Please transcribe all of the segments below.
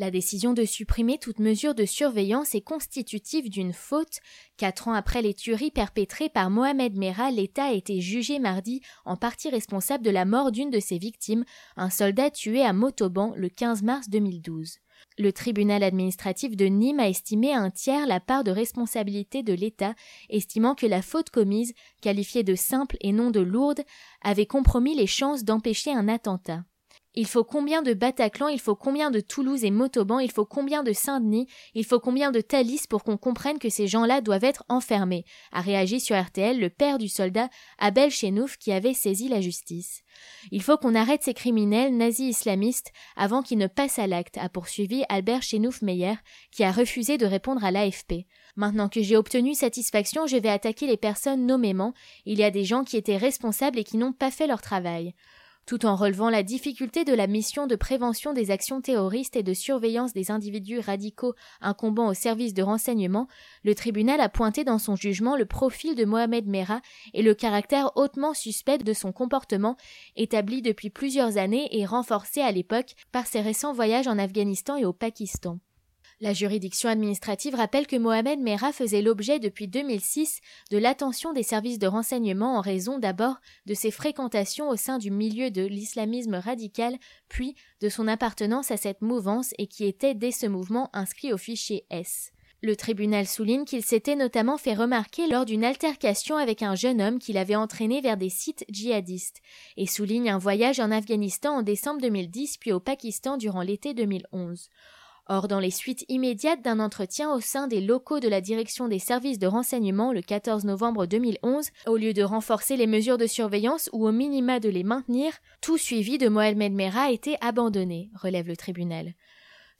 La décision de supprimer toute mesure de surveillance est constitutive d'une faute. Quatre ans après les tueries perpétrées par Mohamed Merah, l'État a été jugé mardi en partie responsable de la mort d'une de ses victimes, un soldat tué à Motoban le 15 mars 2012. Le tribunal administratif de Nîmes a estimé un tiers la part de responsabilité de l'État, estimant que la faute commise, qualifiée de simple et non de lourde, avait compromis les chances d'empêcher un attentat. Il faut combien de Bataclan, il faut combien de Toulouse et Motoban, il faut combien de Saint-Denis, il faut combien de Thalys pour qu'on comprenne que ces gens-là doivent être enfermés, a réagi sur RTL le père du soldat Abel Chenouf qui avait saisi la justice. Il faut qu'on arrête ces criminels nazis islamistes avant qu'ils ne passent à l'acte, a poursuivi Albert Chenouf Meyer, qui a refusé de répondre à l'AFP. Maintenant que j'ai obtenu satisfaction, je vais attaquer les personnes nommément. Il y a des gens qui étaient responsables et qui n'ont pas fait leur travail tout en relevant la difficulté de la mission de prévention des actions terroristes et de surveillance des individus radicaux incombant au service de renseignement, le tribunal a pointé dans son jugement le profil de Mohamed Merah et le caractère hautement suspect de son comportement, établi depuis plusieurs années et renforcé à l'époque par ses récents voyages en Afghanistan et au Pakistan. La juridiction administrative rappelle que Mohamed Merah faisait l'objet depuis 2006 de l'attention des services de renseignement en raison d'abord de ses fréquentations au sein du milieu de l'islamisme radical, puis de son appartenance à cette mouvance et qui était dès ce mouvement inscrit au fichier S. Le tribunal souligne qu'il s'était notamment fait remarquer lors d'une altercation avec un jeune homme qu'il avait entraîné vers des sites djihadistes, et souligne un voyage en Afghanistan en décembre 2010 puis au Pakistan durant l'été 2011. Or, dans les suites immédiates d'un entretien au sein des locaux de la direction des services de renseignement le 14 novembre 2011, au lieu de renforcer les mesures de surveillance ou au minima de les maintenir, tout suivi de Mohamed Merah a été abandonné, relève le tribunal.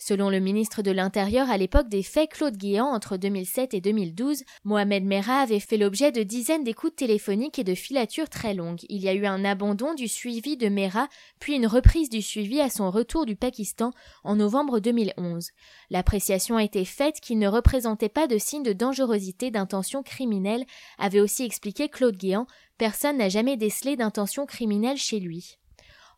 Selon le ministre de l'Intérieur à l'époque des faits Claude Guéant entre 2007 et 2012, Mohamed Merah avait fait l'objet de dizaines d'écoutes téléphoniques et de filatures très longues. Il y a eu un abandon du suivi de Merah, puis une reprise du suivi à son retour du Pakistan en novembre 2011. L'appréciation a été faite qu'il ne représentait pas de signe de dangerosité d'intention criminelle, avait aussi expliqué Claude Guéant. Personne n'a jamais décelé d'intention criminelle chez lui.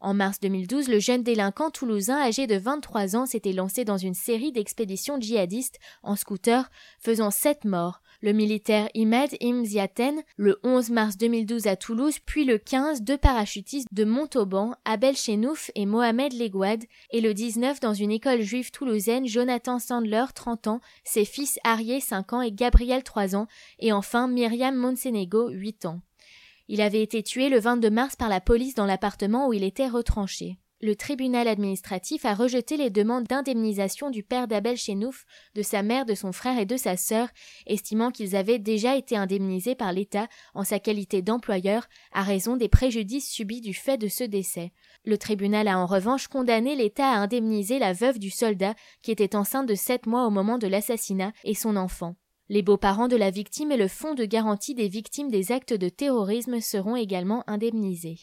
En mars 2012, le jeune délinquant toulousain âgé de 23 ans s'était lancé dans une série d'expéditions djihadistes en scooter, faisant sept morts. Le militaire Imed Imziaten, le 11 mars 2012 à Toulouse, puis le 15, deux parachutistes de Montauban, Abel Chenouf et Mohamed Legouad, et le 19 dans une école juive toulousaine, Jonathan Sandler, 30 ans, ses fils Arié, 5 ans, et Gabriel, 3 ans, et enfin Myriam Monsenego, 8 ans. Il avait été tué le 22 mars par la police dans l'appartement où il était retranché. Le tribunal administratif a rejeté les demandes d'indemnisation du père d'Abel Chenouf, de sa mère, de son frère et de sa sœur, estimant qu'ils avaient déjà été indemnisés par l'État en sa qualité d'employeur à raison des préjudices subis du fait de ce décès. Le tribunal a en revanche condamné l'État à indemniser la veuve du soldat qui était enceinte de sept mois au moment de l'assassinat et son enfant. Les beaux-parents de la victime et le fonds de garantie des victimes des actes de terrorisme seront également indemnisés.